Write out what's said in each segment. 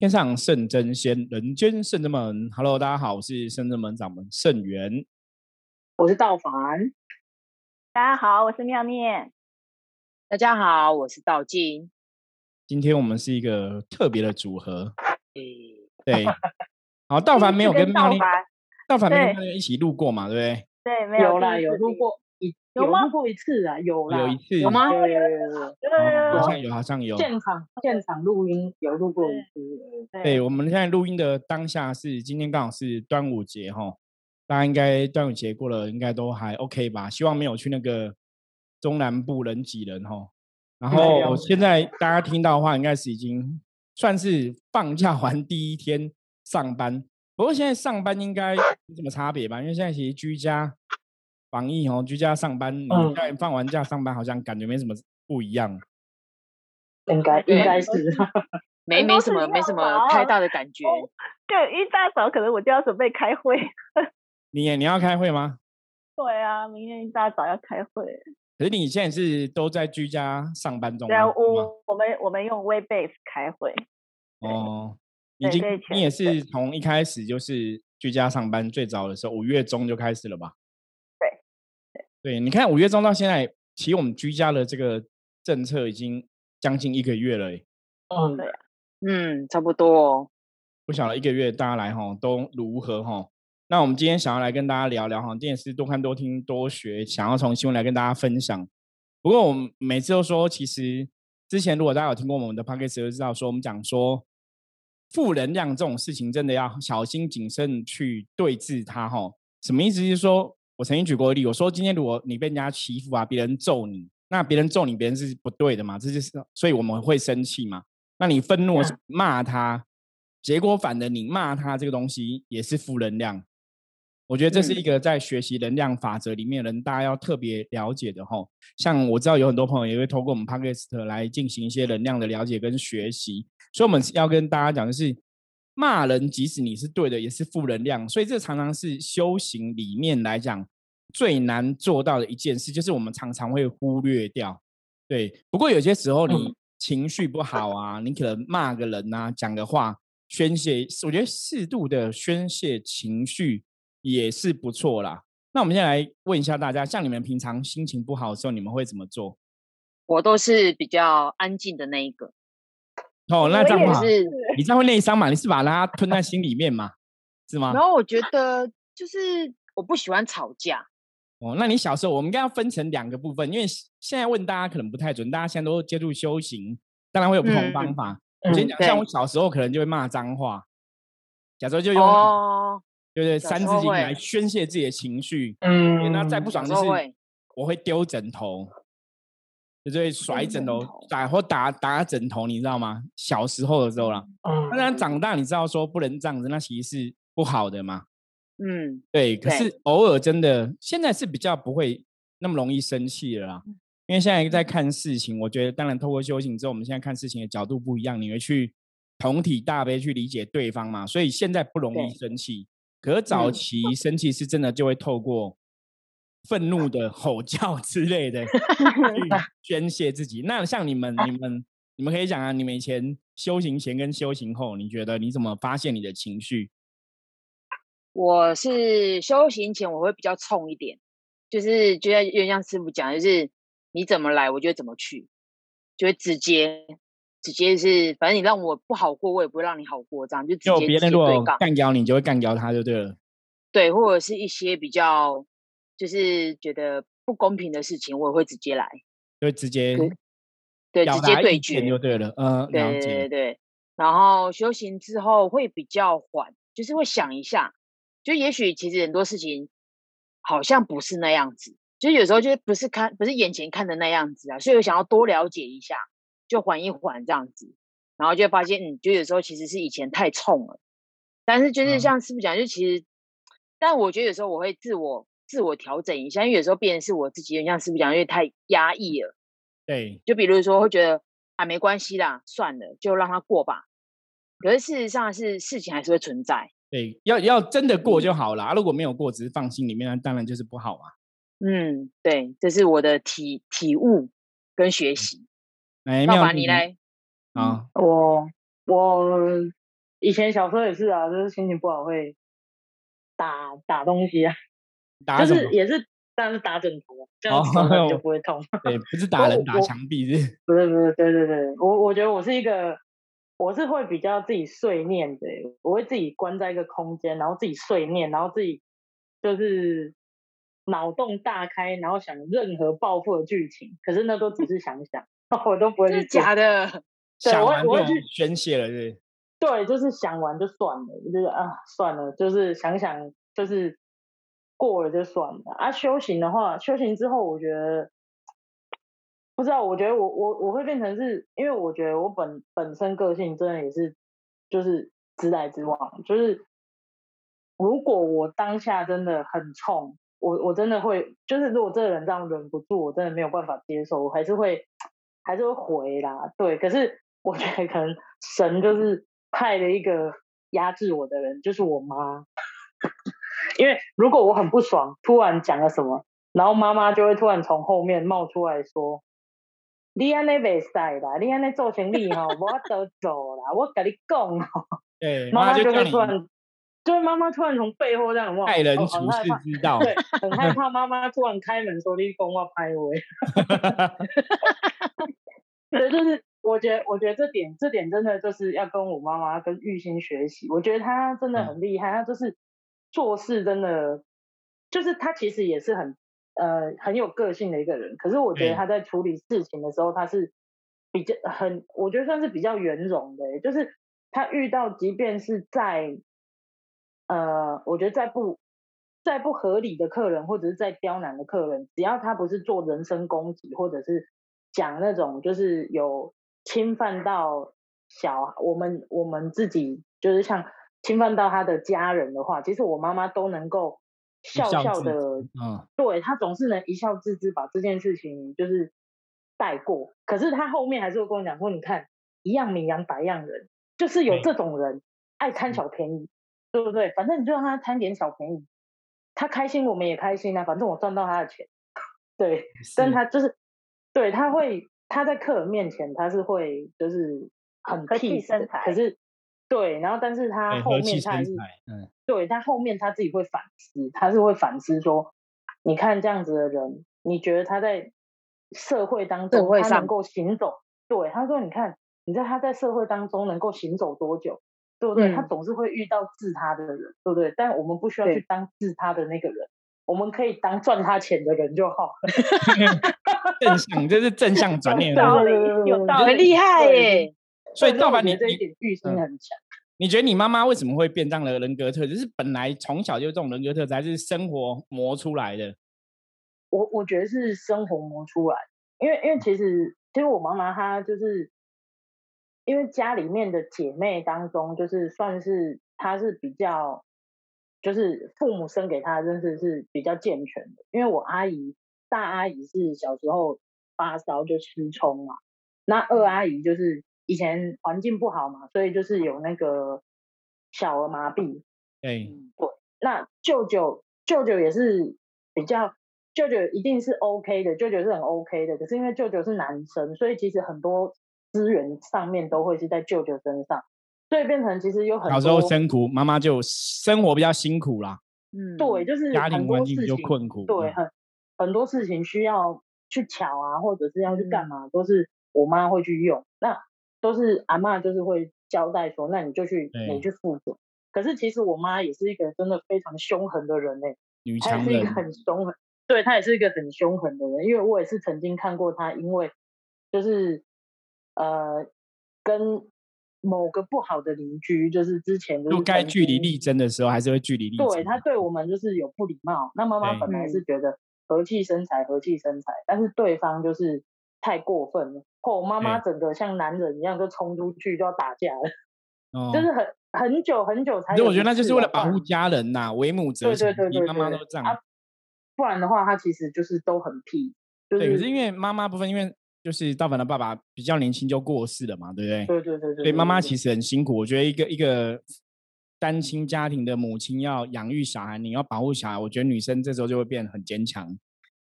天上圣真仙，人间圣真门。Hello，大家好，我是圣真门掌门圣元，我是道凡。大家好，我是妙念。大家好，我是道静。今天我们是一个特别的组合。对，好，道凡没有跟妙念，道凡没有跟妙念一起路过嘛？对不对？对，没有啦，有路过。有吗过一次啊，有啦，有一次有吗？有有有有，好像有，好像有。现场现场录音有录过一次。对，我们现在录音的当下是今天刚好是端午节哈，大家应该端午节过了，应该都还 OK 吧？希望没有去那个中南部人挤人哈。然后现在大家听到的话，应该是已经算是放假完第一天上班。不过现在上班应该没什么差别吧？因为现在其实居家。防疫哦，居家上班，你在放完假上班，好像感觉没什么不一样。应该应该是，没没什么没什么太大的感觉。对，一大早可能我就要准备开会。你你要开会吗？对啊，明天一大早要开会。可是你现在是都在居家上班中？对啊，我我们我们用 Webex 开会。哦，已经你也是从一开始就是居家上班，最早的时候五月中就开始了吧？对，你看五月中到现在，其实我们居家的这个政策已经将近一个月了。嗯，对，嗯，差不多。哦不晓得一个月大家来哈都如何哈？那我们今天想要来跟大家聊聊哈，电视多看多听多学，想要从新闻来跟大家分享。不过我们每次都说，其实之前如果大家有听过我们的 p o c a s t 就知道说，我们讲说负能量这种事情，真的要小心谨慎去对峙它哈。什么意思？就是说。我曾经举过例，我说今天如果你被人家欺负啊，别人揍你，那别人揍你，别人是不对的嘛，这就是所以我们会生气嘛。那你愤怒骂他，结果反的你骂他这个东西也是负能量。我觉得这是一个在学习能量法则里面人大家要特别了解的哈。像我知道有很多朋友也会透过我们 Podcast 来进行一些能量的了解跟学习，所以我们要跟大家讲的是。骂人，即使你是对的，也是负能量。所以这常常是修行里面来讲最难做到的一件事，就是我们常常会忽略掉。对，不过有些时候你情绪不好啊，你可能骂个人啊，讲个话宣泄，我觉得适度的宣泄情绪也是不错啦。那我们现在来问一下大家，像你们平常心情不好的时候，你们会怎么做？我都是比较安静的那一个。哦，那这样是，你这样会内伤嘛？你是把它吞在心里面嘛？是吗？然后我觉得就是我不喜欢吵架。哦，那你小时候我们应该要分成两个部分，因为现在问大家可能不太准，大家现在都接触修行，当然会有不同方法。我先讲，像我小时候可能就会骂脏话，小时候就用，对对，三字经来宣泄自己的情绪。嗯，那再不爽就是我会丢枕头。就会甩枕头打或打打枕头，你知道吗？小时候的时候啦，当然长大你知道说不能这样子，那其实是不好的嘛。嗯，对。可是偶尔真的，现在是比较不会那么容易生气了啦。因为现在在看事情，我觉得当然透过修行之后，我们现在看事情的角度不一样，你会去同体大悲去理解对方嘛。所以现在不容易生气，可是早期生气是真的就会透过。愤怒的吼叫之类的，去宣泄自己。那像你们、你 们、你们可以讲啊，你们以前修行前跟修行后，你觉得你怎么发现你的情绪？我是修行前我会比较冲一点，就是就像就像师傅讲，就是你怎么来，我就怎么去，就会直接直接是，反正你让我不好过，我也不会让你好过，这样就直接别人如果干掉你，就会干掉他就对了。对，或者是一些比较。就是觉得不公平的事情，我也会直接来，就直接对直接对决就对了。嗯，对对对对。然后修行之后会比较缓，就是会想一下，就也许其实很多事情好像不是那样子，就有时候就不是看不是眼前看的那样子啊，所以我想要多了解一下，就缓一缓这样子，然后就发现，嗯，就有时候其实是以前太冲了，但是就是像师傅讲，就其实，但我觉得有时候我会自我。自我调整一下，因为有时候变成是我自己，像师傅讲，因为太压抑了。对，就比如说会觉得啊，没关系啦，算了，就让它过吧。可是事实上是事情还是会存在。对，要要真的过就好了。如果没有过，只是放心里面，那当然就是不好啊。嗯，对，这是我的体体悟跟学习。哎，爸爸你来啊，我我以前小时候也是啊，就是心情不好会打打东西啊，打？就是也是，但是打枕头，这样子就不会痛。对，不是打人，打墙壁是。不是不是，对对对，我我觉得我是一个，我是会比较自己碎念的，我会自己关在一个空间，然后自己碎念，然后自己就是脑洞大开，然后想任何报复的剧情，可是那都只是想想，我都不会去做真的假的？对，想我我会完就去宣泄了，是对，就是想完就算了，就是啊算了，就是想想就是过了就算了啊。修行的话，修行之后，我觉得不知道，我觉得我我我会变成是因为我觉得我本本身个性真的也是就是直来直往，就是如果我当下真的很冲，我我真的会就是如果这个人这样忍不住，我真的没有办法接受，我还是会还是会回啦，对，可是我觉得可能神就是。派了一个压制我的人，就是我妈。因为如果我很不爽，突然讲了什么，然后妈妈就会突然从后面冒出来说：“你安尼袂使啦，你安尼做生意吼，我得走啦，我跟你讲哦。”对，妈妈就会突然，就是妈妈突然从背后这样哇，害人哦处事很害怕之道。对，很害怕妈妈突然开门说：“你讲我拍我。”对，就是我觉得，我觉得这点，这点真的就是要跟我妈妈跟玉心学习。我觉得她真的很厉害，她就是做事真的，就是他其实也是很呃很有个性的一个人。可是我觉得他在处理事情的时候，他是比较很，我觉得算是比较圆融的。就是他遇到，即便是在呃，我觉得在不在不合理的客人，或者是在刁难的客人，只要他不是做人身攻击，或者是讲那种就是有侵犯到小我们我们自己，就是像侵犯到他的家人的话，其实我妈妈都能够笑笑的，嗯，对她总是能一笑置之，把这件事情就是带过。可是她后面还是会跟我讲说，你看一样米养百样人，就是有对这种人爱贪小便宜，对不对？反正你就让他贪点小便宜，他开心我们也开心啊，反正我赚到他的钱，对。但他就是对他会他在客人面前他是会就是很和气 peace 生的，可是对，然后但是他后面他还是，嗯，对他后面他自己会反思，他是会反思说，你看这样子的人，你觉得他在社会当中他能够行走？对，他说你看你在他在社会当中能够行走多久？对不对？他嗯总是会遇到治他的人，对不对？但我们不需要去当治他的那个人，我们可以当赚他钱的人就好。正向，这是正向转念的道理有道理很厉害耶！所以盗版你这一点玉心嗯很强。你觉得你妈妈为什么会变这样的人格特质？是本来从小就这种人格特质，还是生活磨出来的？我我觉得是生活磨出来，因为因为其实其实我妈妈她就是，因为家里面的姐妹当中，就是算是她是比较，就是父母生给她真是是比较健全的。因为我阿姨大阿姨是小时候发烧就失聪嘛，那二阿姨就是以前环境不好嘛，所以就是有那个小儿麻痹，对，那舅舅舅舅也是比较，舅舅一定是 OK 的，舅舅是很 OK 的。可是因为舅舅是男生，所以其实很多资源上面都会是在舅舅身上，所以变成其实有很小时候多辛苦，妈妈就生活比较辛苦啦，嗯，对，就是家庭环境比较困苦。对，嗯很很多事情需要去巧啊，或者是要去干嗯嘛，都是我妈会去用。那都是阿妈就是会交代说，那你就去你去负责。可是其实我妈也是一个真的非常凶狠的人呢、女她也强人，是一个很凶狠，对她也是一个很凶狠的人，因为我也是曾经看过她，因为就是呃跟某个不好的邻居，就是之前就就是该据理力争的时候，还是会据理力争。对她对我们就是有不礼貌。那妈妈本来嗯是觉得和气生财，和气生财，但是对方就是太过分了。哦，妈妈整个像男人一样就冲出去就要打架了，哦就是很很久很久才。我觉得那就是为了保护家人呐，为母则对强对。对对你妈妈都这样。啊不然的话，他其实就是都很屁，就对，可是是因为妈妈部分，因为就是道凡的爸爸比较年轻就过世了嘛，对不对？对对对对，所以妈妈其实很辛苦。我觉得一个一个单亲家庭的母亲要养育小孩，你要保护小孩，我觉得女生这时候就会变得很坚强，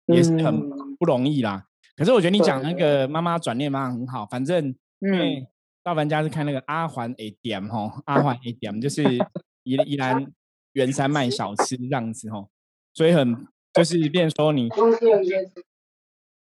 也是很嗯不容易啦。可是我觉得你讲那对。个妈妈转念妈妈很好，反正因嗯，为大凡家是看那个阿环 A 点吼，阿环 A 点就是宜宜兰圆山卖小吃这样子吼，所以很就是变说你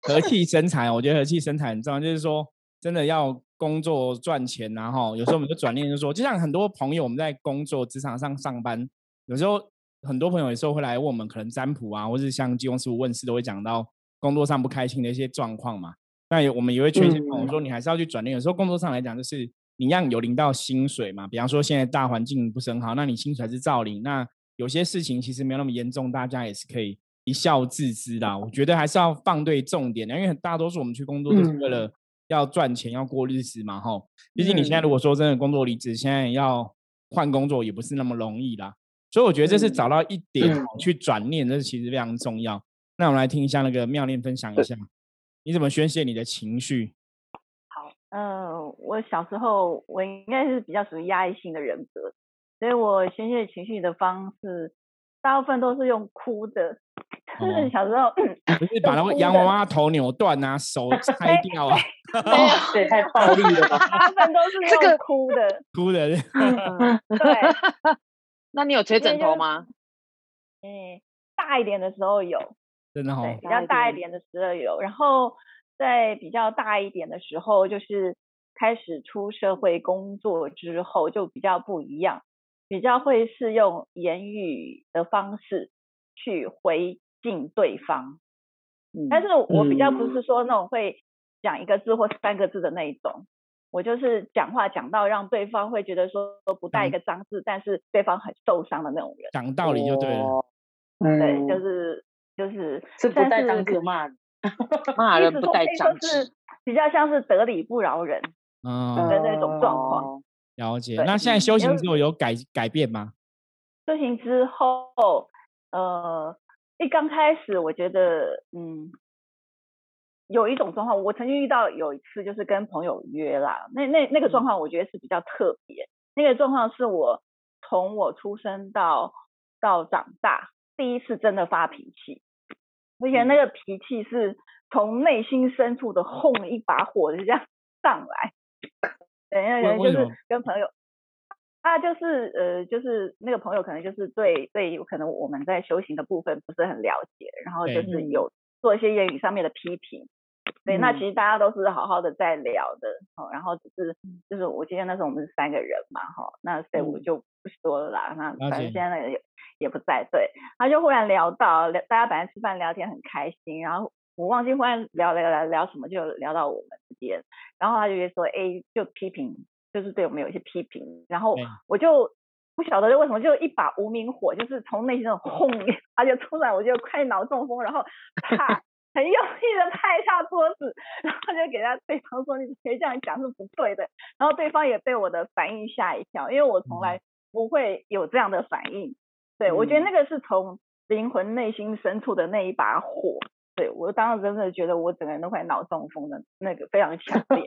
和气生财，我觉得和气生财很重要，就是说真的要工作赚钱，然后有时候我们就转念就说，就像很多朋友我们在工作职场上上班，有时候很多朋友有时候会来问我们，可能占卜啊，或是像济公师傅问事都会讲到工作上不开心的一些状况嘛。那我们也会劝一些朋友说，你还是要去转念。有时候工作上来讲，就是你一样有领到薪水嘛。比方说现在大环境不是很好，那你薪水还是照领。那有些事情其实没有那么严重，大家也是可以一笑置之的。我觉得还是要放对重点的，因为大多数我们去工作都是为了要赚钱、要过日子嘛。吼，毕竟你现在如果说真的工作离职，现在要换工作也不是那么容易啦。所以我觉得这是找到一点去转念，这是其实非常重要。那我们来听一下那个妙念分享一下。你怎么宣泄你的情绪？好，嗯，我小时候我应该是比较属于压抑性的人格，所以我宣泄情绪的方式大部分都是用哭的。就是小时候，不是把那个洋娃娃头扭断啊，手拆掉啊，对，太暴力了吧？大部分都是用哭的，哭的。对，那你有捶枕头吗？嗯，大一点的时候有。真的对，比较大一点的时候有，然后在比较大一点的时候，就是开始出社会工作之后，就比较不一样，比较会是用言语的方式去回敬对方。嗯，但是我比较不是说那种会讲一个字或三个字的那一种，我就是讲话讲到让对方会觉得说不带一个脏字，但是对方很受伤的那种人。讲道理就对了。对，就是。就是是不带脏字骂，骂人不带脏字，比较像是得理不饶人的那种状况。了解。那现在修行之后有改改变吗？修行之后，呃，一刚开始我觉得，嗯，有一种状况，我曾经遇到有一次就是跟朋友约啦，那那那个状况我觉得是比较特别。那个状况是我从我出生到到长大第一次真的发脾气。而且那个脾气是从内心深处的轰一把火就这样 上来，等一下，就是跟朋友，他就是呃，就是那个朋友可能就是对对，可能我们在修行的部分不是很了解，然后就是有做一些言语上面的批评，对，那其实大家都是好好的在聊的，哦，然后只是就是我今天那时候我们是三个人嘛，哈，那所以我就不说了啦，那反正现在那个。也不在，对，他就忽然聊到聊，大家本来吃饭聊天很开心，然后我忘记忽然聊聊聊聊什么，就聊到我们之间，然后他就说，哎，就批评，就是对我们有一些批评，然后我就不晓得为什么，就一把无名火，就是从内心那种轰，他就突然，我就快脑中风，然后 啪，很用力的拍一下桌子，然后就给他对方说，你别这样讲是不对的，然后对方也被我的反应吓一跳，因为我从来不会有这样的反应。对，我觉得那个是从灵魂内心深处的那一把火。对我当时真的觉得我整个人都快脑中风的，那个非常强烈。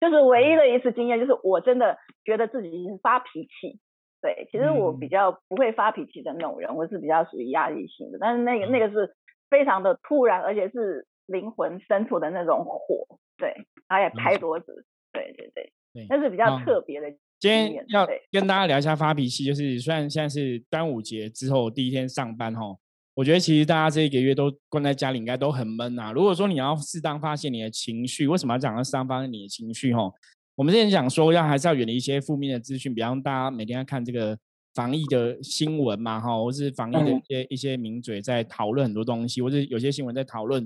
就是 唯一的一次经验，就是我真的觉得自己发脾气。对，其实我比较不会发脾气的那种人，我是比较属于压力型的。但是那个那个是非常的突然，而且是灵魂深处的那种火。对，然后也拍桌子。对对对，那是比较特别的。今天要跟大家聊一下发脾气，就是虽然现在是端午节之后第一天上班哈，我觉得其实大家这一个月都关在家里，应该都很闷啊。如果说你要适当发泄你的情绪，为什么要讲要适当发泄你的情绪？哈，我们之前讲说要还是要远离一些负面的资讯，比方大家每天要看这个防疫的新闻嘛，哈，或是防疫的一些一些名嘴在讨论很多东西，或者有些新闻在讨论，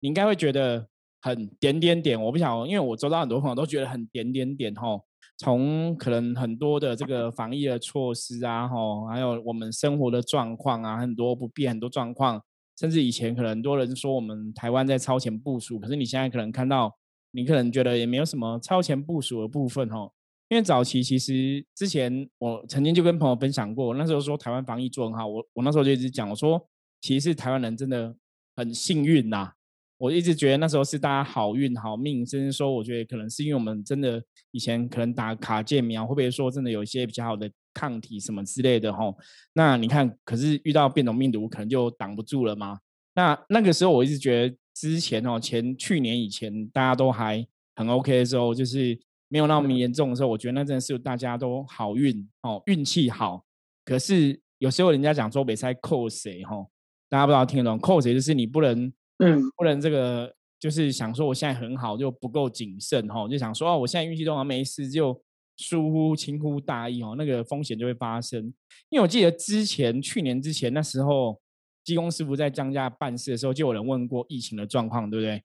你应该会觉得很点点点。我不想，因为我周遭很多朋友都觉得很点点点，哈。从可能很多的这个防疫的措施啊，吼，还有我们生活的状况啊，很多不便，很多状况，甚至以前可能很多人说我们台湾在超前部署，可是你现在可能看到，你可能觉得也没有什么超前部署的部分，吼，因为早期其实之前我曾经就跟朋友分享过，那时候说台湾防疫做很好，我我那时候就一直讲，我说其实台湾人真的很幸运呐。我一直觉得那时候是大家好运好命，甚至说我觉得可能是因为我们真的以前可能打卡介苗，会不会说真的有一些比较好的抗体什么之类的吼？那你看，可是遇到变种病毒，可能就挡不住了吗？那那个时候我一直觉得之前哦，前去年以前大家都还很 OK 的时候，就是没有那么严重的时候，我觉得那真的是大家都好运哦，运气好。可是有时候人家讲说比赛扣谁哈，大家不知道听得懂扣谁，就是你不能嗯不能这个就是想说我现在很好就不够谨慎哈，就想说哦我现在运气都好没事就疏忽轻忽大意哦，那个风险就会发生。因为我记得之前去年之前那时候，技工师傅在张家办事的时候，就有人问过疫情的状况，对不对？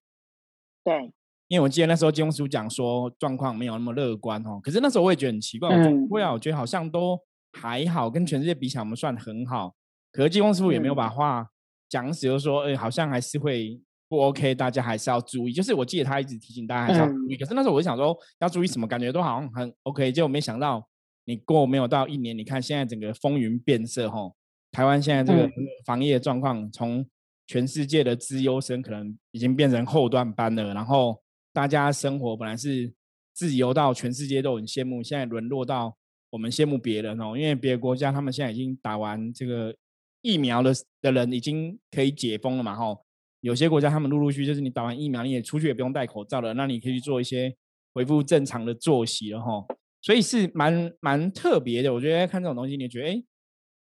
对，因为我记得那时候金工师傅讲说状况没有那么乐观哦，可是那时候我也觉得很奇怪，我说嗯不会啊，我觉得好像都还好，跟全世界比起来我们算很好。可是金工师傅也没有把嗯话讲死，就说哎、好像还是会不 OK，大家还是要注意。就是我记得他一直提醒大家还是要注意，可是那时候我就想说要注意什么，感觉都好像很 OK，结果没想到你过没有到一年，你看现在整个风云变色吼，台湾现在这个嗯防疫的状况从全世界的资优生可能已经变成后段班了，然后大家生活本来是自由到全世界都很羡慕，现在沦落到我们羡慕别人哦，因为别的国家他们现在已经打完这个疫苗的的人已经可以解封了嘛吼，有些国家他们陆陆续续就是你打完疫苗你也出去也不用戴口罩了，那你可以去做一些恢复正常的作息了吼，所以是蛮蛮特别的，我觉得看这种东西，你觉得哎。诶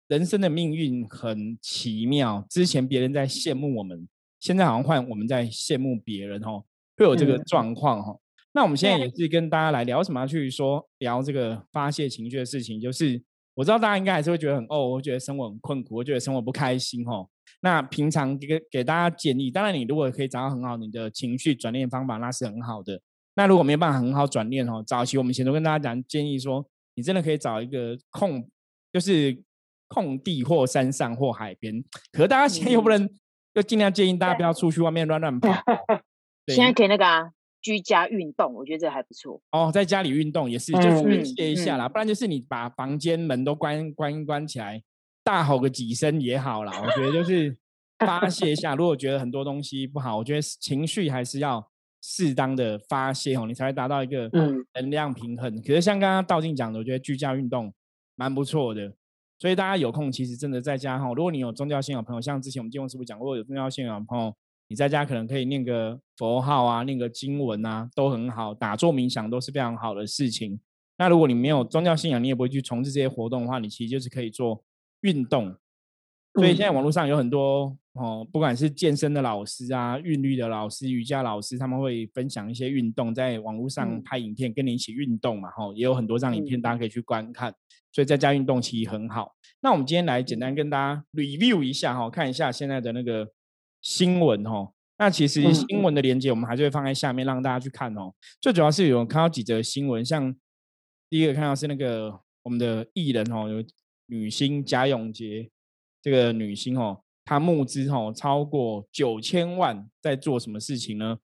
人生的命运很奇妙，之前别人在羡慕我们，现在好像换我们在羡慕别人哦，会有这个嗯状况哈、哦。那我们现在也是跟大家来聊，为什么要去说聊这个发泄情绪的事情？就是我知道大家应该还是会觉得很哦，我觉得生活很困苦，我觉得生活不开心哦。那平常给给大家建议，当然你如果可以找到很好你的情绪转念方法，那是很好的。那如果没有办法很好转念哦，早期我们以前都跟大家讲建议说，你真的可以找一个空，就是空地或山上或海边。可是大家现在又不能，就尽量建议大家不要出去外面乱乱跑现在可以那个啊，居家运动，我觉得这还不错。哦，在家里运动也是，就顺便嗯歇一下啦，不然就是你把房间门都关关一关起来，大吼个几声也好啦。我觉得就是发泄一下。如果觉得很多东西不好，我觉得情绪还是要适当的发泄哦，你才会达到一个嗯能量平衡。可是像刚刚道静讲的，我觉得居家运动蛮不错的。所以大家有空，其实真的在家哈，如果你有宗教信仰的朋友，像之前我们金融师傅讲过，有宗教信仰的朋友，你在家可能可以念个佛号啊，念个经文啊，都很好，打坐冥想都是非常好的事情。那如果你没有宗教信仰，你也不会去从事这些活动的话，你其实就是可以做运动。所以现在网络上有很多哦，不管是健身的老师啊、韵律的老师、瑜伽老师，他们会分享一些运动，在网络上嗯拍影片，跟你一起运动嘛，吼，也有很多张影片嗯大家可以去观看。所以在家运动其实很好。那我们今天来简单跟大家 review 一下哈，看一下现在的那个新闻哦。那其实嗯新闻的连接我们还是会放在下面让大家去看哦。最主要是有看到几则新闻，像第一个看到是那个我们的艺人哦，有女星贾永杰这个女星哦，她募资哦超过九千万，在做什么事情呢？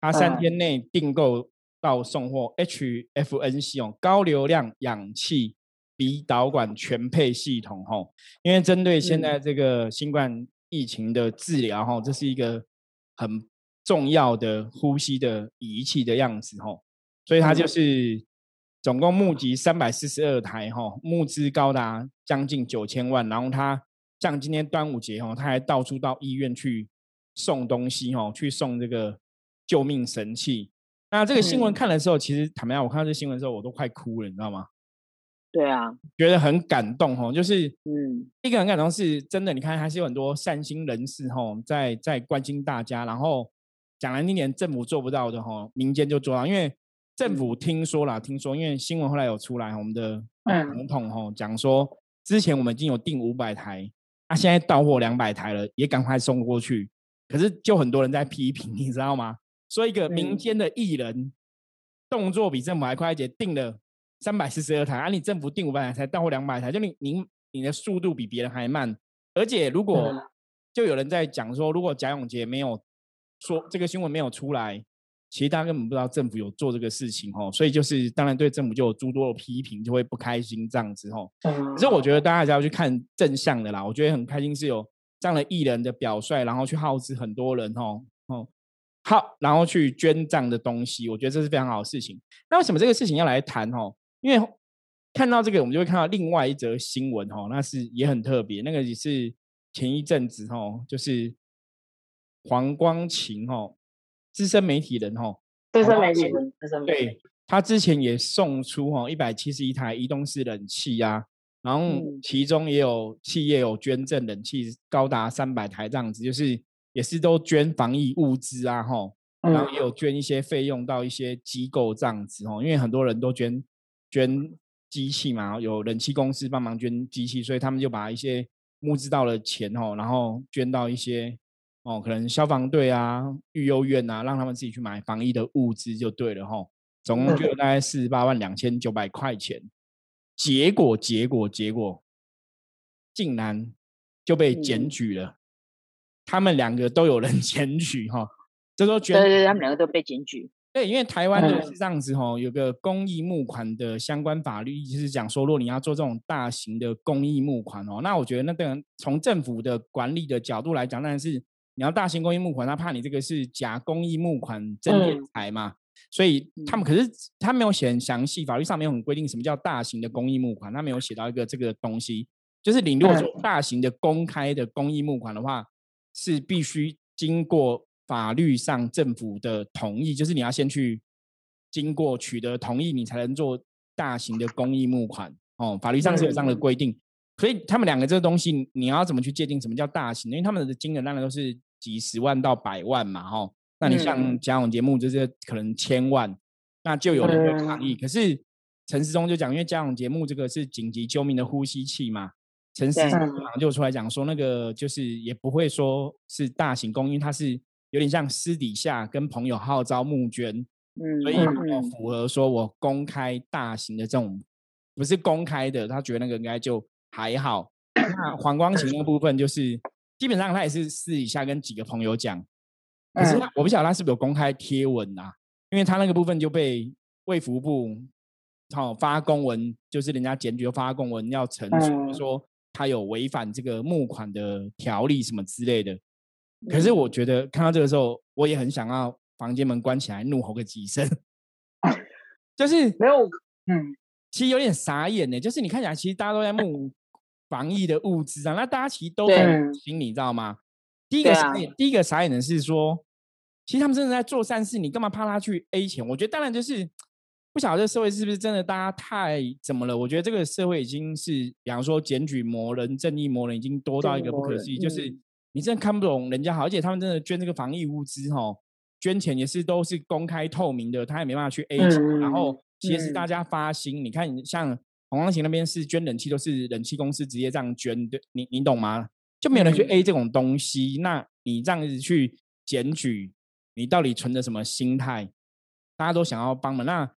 她三嗯天内订购到送货 HFNC 哦，高流量氧气鼻导管全配系统吼，因为针对现嗯在这个新冠疫情的治疗吼，这是一个很重要的呼吸的仪器的样子吼，所以它就嗯是总共募集三百四十二台吼，募资高达将近九千万，然后它像今天端午节吼，它还到处到医院去送东西吼，去送这个救命神器。那这个新闻嗯看的时候，其实坦白讲，我看到这新闻的时候，我都快哭了，你知道吗？对啊，觉得很感动哦，就是嗯，一个很感动，是真的。你看，还是有很多善心人士吼，在在关心大家，然后讲难听点，政府做不到的吼，民间就做到。因为政府听说了，听说，因为新闻后来有出来，我们的嗯总统吼讲说，之前我们已经有订五百台，啊，现在到货两百台了，也赶快送过去。可是就很多人在批评，你知道吗？说一个民嗯间的艺人动作比政府还快一点，订了三百四十二台，啊，你政府定五百台才到货两百台，就你您你的速度比别人还慢。而且如果嗯就有人在讲说，如果贾永杰没有说这个新闻没有出来，其实大家根本不知道政府有做这个事情哦，所以就是当然对政府就有诸多的批评，就会不开心这样子哦。嗯可是我觉得大家还是要去看正向的啦，我觉得很开心是有这样的艺人的表率，然后去号召很多人哦哦好，然后去捐这样的东西，我觉得这是非常好的事情。那为什么这个事情要来谈哦？因为看到这个，我们就会看到另外一则新闻哦，那是也很特别，那个也是前一阵子哦，就是黄光琴哦，资深媒体人哦，资深媒体人，资深媒体人对，他之前也送出哈一百七十一台移动式冷气啊，然后嗯。其中也有企业有捐赠冷气高达三百台这样子，就是也是都捐防疫物资啊，哈，然后嗯。也有捐一些费用到一些机构这样子哦，因为很多人都捐捐机器嘛，有冷气公司帮忙捐机器，所以他们就把一些募资到的钱哦，然后捐到一些哦，可能消防队啊、育幼院啊，让他们自己去买防疫的物资就对了哈。总共就大概四十八万两千九百块钱，结果结果结果，竟然就被检嗯举了。他们两个都有人 检举哈，这都捐对对对，他们两个都被检举。对，因为台湾就嗯。是这样子吼，有个公益募款的相关法律，就是讲说，如果你要做这种大型的公益募款哦，那我觉得那个从政府的管理的角度来讲，当然是你要大型公益募款，他怕你这个是假公益募款真敛嗯财嘛，所以他们可是他没有写很详细，法律上没有很规定什么叫大型的公益募款，他没有写到一个这个东西，就是你如果说大型的公开的公益募款的话，是必须经过法律上政府的同意，就是你要先去经过取得同意，你才能做大型的公益募款哦。法律上是有这样的规定，所以他们两个这个东西，你要怎么去界定什么叫大型？因为他们的金额当然都是几十万到百万嘛，哈、那你像嗯贾永节目就是可能千万，那就有人会抗议。嗯可是陈世忠就讲，因为贾永节目这个是紧急救命的呼吸器嘛，陈时对中嗯马上就出来讲说，那个就是也不会说是大型公益，它是有点像私底下跟朋友号召募捐，嗯，所以符合说我公开大型的这种，不是公开的，他觉得那个应该就还好。那 黄光琴那个部分就是基本上他也是私底下跟几个朋友讲，可是我不晓得他是不是有公开贴文啊，因为他那个部分就被卫福部好、发公文，就是人家检举发公文要陈述嗯说他有违反这个募款的条例什么之类的。可是嗯我觉得看到这个时候，我也很想要房间门关起来，怒吼个几声，就是没有，嗯其实有点傻眼呢。就是你看起来，其实大家都在募防疫的物资啊，那大家其实都很心，你知道吗？第一个傻眼，第一个傻眼的是说，其实他们真的在做善事，你干嘛怕他去 A 钱？我觉得当然就是不晓得这社会是不是真的大家太怎么了？我觉得这个社会已经是，比方说检举魔人、正义魔人已经多到一个不可思议，就是嗯你真的看不懂人家好，而且他们真的捐这个防疫物资哈，捐钱也是都是公开透明的，他也没办法去 A 钱，然嗯后其实是大嗯家发心，你看像红光琴那边是捐冷气，都是冷气公司直接这样捐的，你你懂吗？就没有人去嗯 A 这种东西，那你这样子去检举，你到底存着什么心态？大家都想要帮忙，那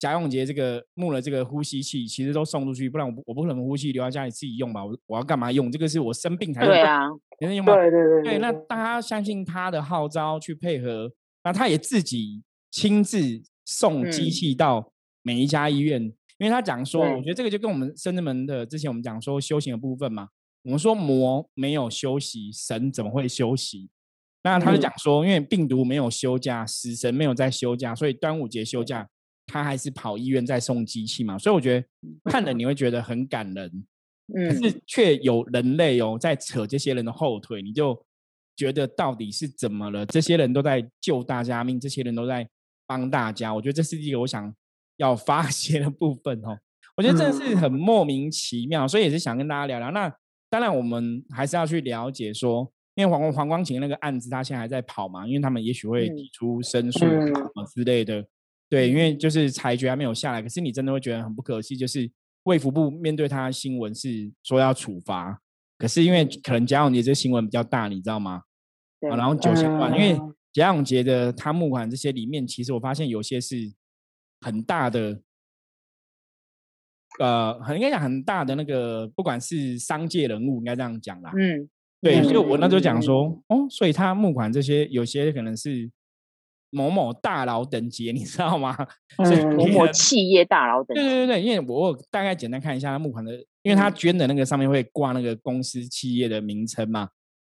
贾永杰这个木了这个呼吸器，其实都送出去，不然我不我不可能呼吸留在家里自己用吧？我我要干嘛用？这个是我生病才对啊，才能用吗？对对对对，那大家相信他的号召去配合，那他也自己亲自送机嗯器到每一家医院，因为他讲说，我对觉得这个就跟我们深圳门的之前我们讲说修行的部分嘛，我们说魔没有休息，神怎么会休息？那他就嗯讲说，因为病毒没有休假，死神没有在休假，所以端午节休假，他还是跑医院在送机器嘛，所以我觉得看了你会觉得很感人。可嗯，是却有人类哦在扯这些人的后腿，你就觉得到底是怎么了？这些人都在救大家命，这些人都在帮大家，我觉得这是一个我想要发 泄的部分哦。我觉得真的是很莫名其妙，所以也是想跟大家聊聊。那当然，我们还是要去了解说，因为黄光黄光琴那个案子，他现在还在跑嘛，因为他们也许会嗯提出申诉嗯什么之类的。对，因为就是裁决还没有下来，可是你真的会觉得很不可惜，就是卫福部面对他的新闻是说要处罚，可是因为可能贾永杰这新闻比较大，你知道吗？对啊，然后九千万，因为嗯贾永杰的他募款这些里面，其实我发现有些是很大的，呃，很应该讲很大的那个，不管是商界人物，应该这样讲啦。嗯，对，所以嗯我那时候讲说，哦，所以他募款这些有些可能是某某大佬等级，你知道吗？某某企业大佬等级，对对对对，因为我有大概简单看一下他募款的，因为他嗯捐的那个上面会挂那个公司企业的名称嘛。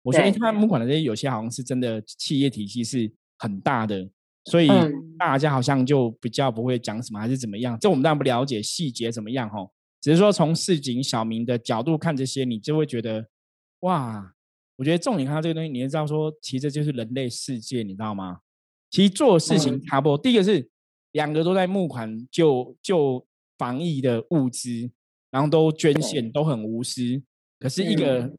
我说，诶对他募款的这些有些好像是真的企业体系是很大的，所以嗯大家好像就比较不会讲什么还是怎么样。这我们当然不了解细节怎么样吼，只是说从市井小民的角度看这些，你就会觉得哇，我觉得重点看到这个东西，你就知道说，其实这就是人类世界，你知道吗？其实做事情嗯差不多。第一个是两个都在募款救救防疫的物资，然后都捐献，都很无私。可是一个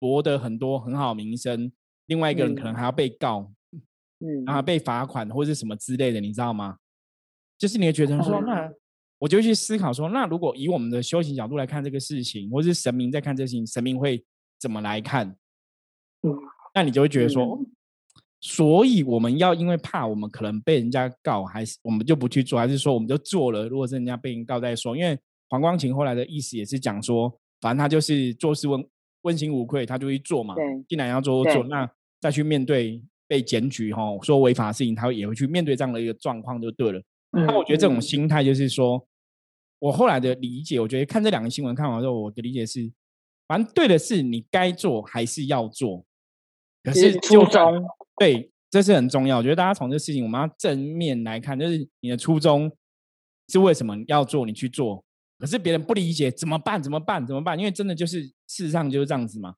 博得很多很好名声，另外一个人可能还要被告，嗯，然后被罚款或者什么之类的，你知道吗？就是你会觉得说，那我就去思考说，那如果以我们的修行角度来看这个事情，或是神明在看这事情，神明会怎么来看？嗯，那你就会觉得说。所以我们要因为怕我们可能被人家告，还是我们就不去做，还是说我们就做了？如果是人家被人告再说。因为黄光琴后来的意思也是讲说，反正他就是做事问问心无愧，他就去做嘛。对，既然要做做，那再去面对被检举哈，说违法的事情，他也会去面对这样的一个状况就对了。那我觉得这种心态就是说，我后来的理解，我觉得看这两个新闻看完之后，我的理解是，反正对的事你该做还是要做，可是初衷。对，这是很重要。我觉得大家从这事情，我们要正面来看，就是你的初衷是为什么要做，你去做。可是别人不理解，怎么办？怎么办？怎么办？因为真的就是事实上就是这样子嘛。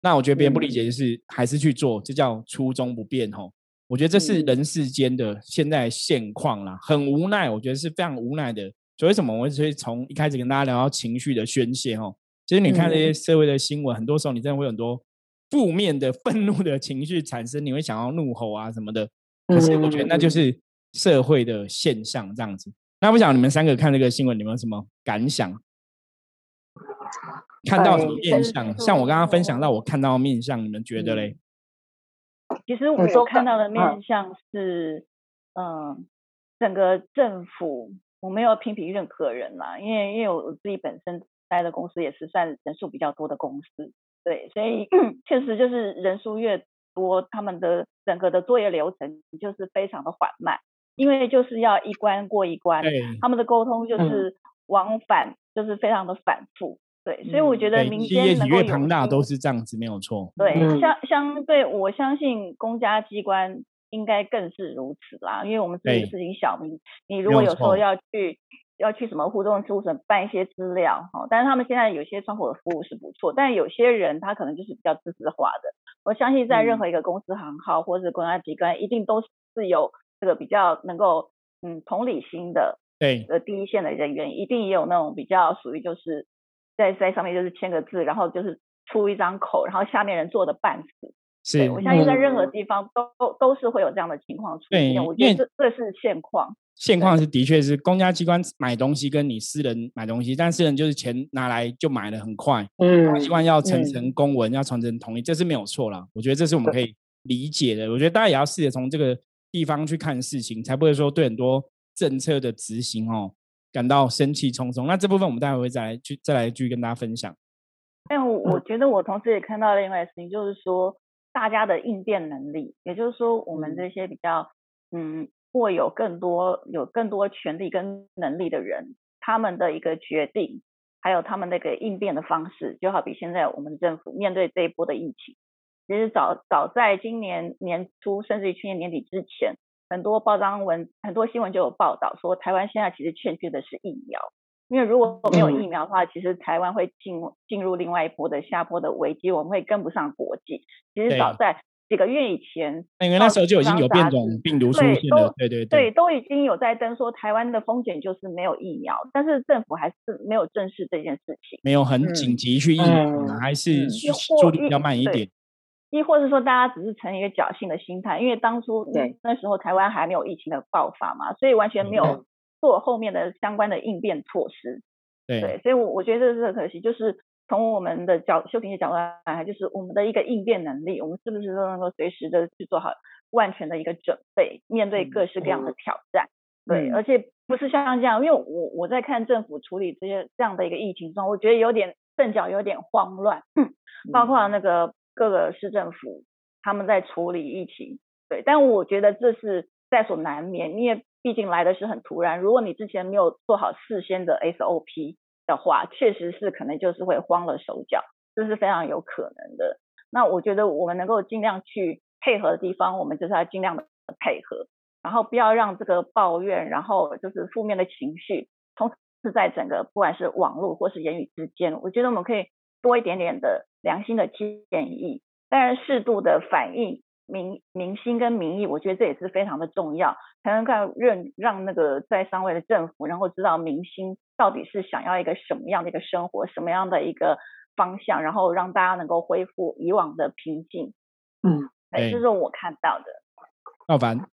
那我觉得别人不理解，就是还是去做，这叫初衷不变吼。我觉得这是人世间的现在现况啦，很无奈，我觉得是非常无奈的。所以为什么我会从一开始跟大家聊到情绪的宣泄吼？其实你看这些社会的新闻，很多时候你真的会有很多。负面的愤怒的情绪产生，你会想要怒吼啊什么的。可是我觉得那就是社会的现象这样子。那不想你们三个看这个新闻，你们有什么感想？看到什么面相？像我刚刚分享到我看到面相，你们觉得嘞？其实我看到的面相是，嗯，整个政府我没有批评任何人啦，因为因为我自己本身待的公司也是算人数比较多的公司。对，所以 确实就是人数越多，他们的整个的作业流程就是非常的缓慢，因为就是要一关过一关，他们的沟通就是往返，就是非常的反复。对，所以我觉得民间能够越庞大都是这样子，没有错。对，相相对我相信公家机关应该更是如此啦，因为我们这个事情小民，你如果有时候要去。要去什么互动处省办一些资料哈，但是他们现在有些窗口的服务是不错，但有些人他可能就是比较自私化的。我相信在任何一个公司行号或者是公安机关，一定都是有这个比较能够嗯同理心的，对，呃第一线的人员，一定也有那种比较属于就是在在上面就是签个字，然后就是出一张口，然后下面人做的半死。是，我相信在任何地方都都都是会有这样的情况出现。我觉得这这是现况。现况是的确是公家机关买东西跟你私人买东西，但私人就是钱拿来就买的很快，嗯，机关要层层公文要传承同意，这是没有错啦。我觉得这是我们可以理解的。我觉得大家也要试着从这个地方去看事情，才不会说对很多政策的执行哦感到生气冲冲。那这部分我们待会会再来去再来继续跟大家分享。但我我觉得我同时也看到另外一个事情，就是说大家的应变能力，也就是说我们这些比较嗯。握有更多有更多权力跟能力的人，他们的一个决定，还有他们那个应变的方式，就好比现在我们的政府面对这一波的疫情，其实早早在今年年初，甚至于去年年底之前，很多报章文、很多新闻就有报道说，台湾现在其实欠缺的是疫苗，因为如果没有疫苗的话，其实台湾会进进入另外一波的下坡的危机，我们会跟不上国际。其实早在几个月以前，因为那时候就已经有变种病毒出现了，对对对，都已经有在登说台湾的风险就是没有疫苗，但是政府还是没有正视这件事情，没有很紧急去疫苗，还是比较慢一点。亦或是说，大家只是成一个侥幸的心态，因为当初那时候台湾还没有疫情的爆发嘛，所以完全没有做后面的相关的应变措施。对，所以，我我觉得这是很可惜，就是。从我们的角修平的角度来看，就是我们的一个应变能力，我们是不是都能够随时的去做好万全的一个准备，面对各式各样的挑战？对，而且不是像这样，因为我我在看政府处理这些这样的一个疫情中，我觉得有点阵脚有点慌乱，包括那个各个市政府他们在处理疫情，对，但我觉得这是在所难免，因为毕竟来的是很突然，如果你之前没有做好事先的 SOP。的话，确实是可能就是会慌了手脚，这是非常有可能的。那我觉得我们能够尽量去配合的地方，我们就是要尽量的配合，然后不要让这个抱怨，然后就是负面的情绪，同时在整个不管是网络或是言语之间，我觉得我们可以多一点点的良心的建议，当然适度的反应民民心跟民意，我觉得这也是非常的重要，才能够让让那个在上位的政府，然后知道民心到底是想要一个什么样的一个生活，什么样的一个方向，然后让大家能够恢复以往的平静。嗯，哎，这是我看到的。赵凡，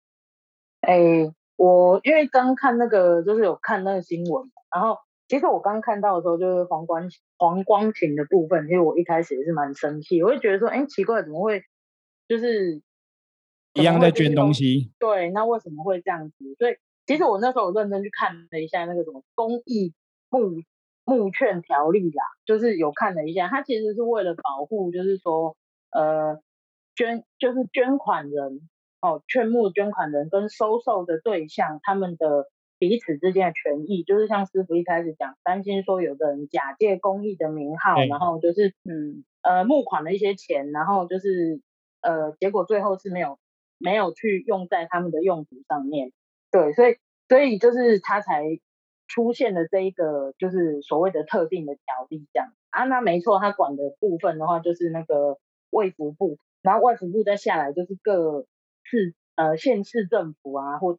哎，我因为刚看那个，就是有看那个新闻，然后其实我刚看到的时候，就是黄光黄光琴的部分，其实我一开始也是蛮生气，我会觉得说，哎，奇怪，怎么会就是一样在捐东西？对，那为什么会这样子？所以其实我那时候认真去看了一下那个什么公益募募券条例啦，就是有看了一下，它其实是为了保护，就是说，呃。捐就是捐款人哦，劝募捐款人跟收受的对象他们的彼此之间的权益，就是像师傅一开始讲，担心说有的人假借公益的名号，然后就是嗯呃募款了一些钱，然后就是呃结果最后是没有没有去用在他们的用途上面，对，所以所以就是他才出现了这一个就是所谓的特定的条例这样啊，那没错，他管的部分的话就是那个卫福部。然后卫福部再下来就是各市呃县市政府啊，或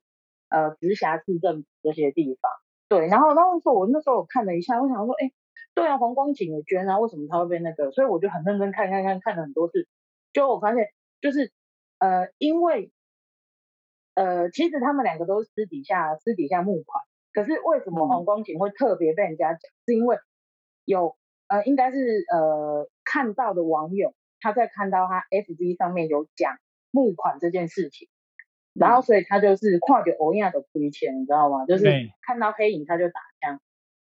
呃直辖市政府这些地方。对，然后那时候我那时候我看了一下，我想说，哎，对啊，黄光景也捐啊，为什么他会被那个？所以我就很认真看看看看了很多次，就我发现就是呃，因为呃，其实他们两个都是私底下私底下募款，可是为什么黄光景会特别被人家讲？是因为有呃，应该是呃看到的网友。他在看到他 FB 上面有讲募款这件事情，然后所以他就是跨着欧亚的亏钱，你知道吗？就是看到黑影他就打枪。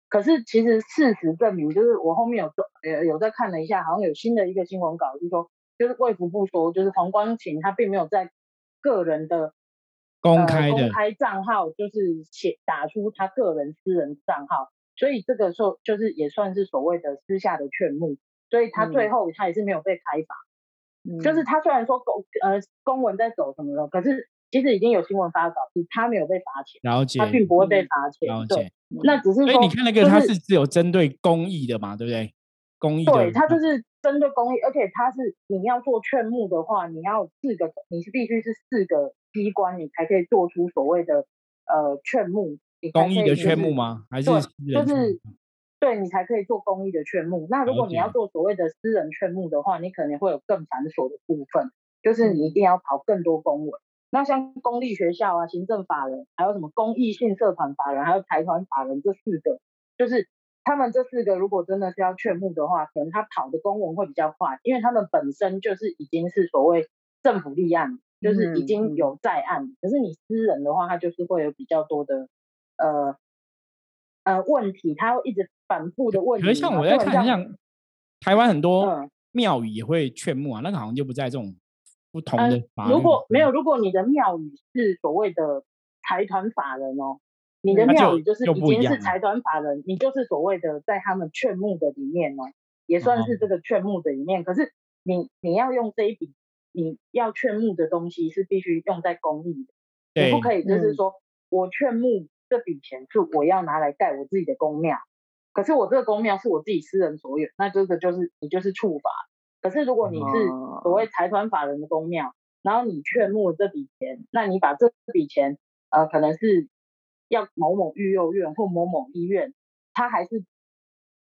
可是其实事实证明，就是我后面有呃有在看了一下，好像有新的一个新闻稿，就是说就是卫福部说，就是黄光琴他并没有在个人的公开的公开账号，就是写打出他个人私人账号，所以这个时候就是也算是所谓的私下的劝募。所以他最后他也是没有被开罚，就是他虽然说公呃公文在走什么的，可是其实已经有新闻发稿，是他没有被罚钱，了解，他并不会被罚钱，了解。那只是所以你看那个他是只有针对公益的嘛，对不对？公益对，他就是针对公益，而且它是你要做劝募的话，你要四个，你是必须是四个机关，你才可以做出所谓的呃劝募，公益的劝募吗？还是就是。对你才可以做公益的劝募。那如果你要做所谓的私人劝募的话，你可能会有更繁琐的部分，就是你一定要跑更多公文。那像公立学校啊、行政法人，还有什么公益性社团法人，还有财团法人这四个，就是他们这四个如果真的是要劝募的话，可能他跑的公文会比较快，因为他们本身就是已经是所谓政府立案，就是已经有在案。可是你私人的话，他就是会有比较多的呃。呃，问题他会一直反复的问。可是像我在看，像台湾很多庙宇也会劝募啊，那个好像就不在这种不同的法。如果没有，如果你的庙宇是所谓的财团法人哦，你的庙宇就是已经是财团法人，你就是所谓的在他们劝募的里面哦，也算是这个劝募的里面。可是你你要用这一笔你要劝募的东西是必须用在公益的，你不可以就是说我劝募。这笔钱是我要拿来盖我自己的公庙，可是我这个公庙是我自己私人所有，那这个就是你就是触法。可是如果你是所谓财团法人的公庙，然后你劝募这笔钱，那你把这笔钱呃可能是要某某育幼院或某某医院，他还是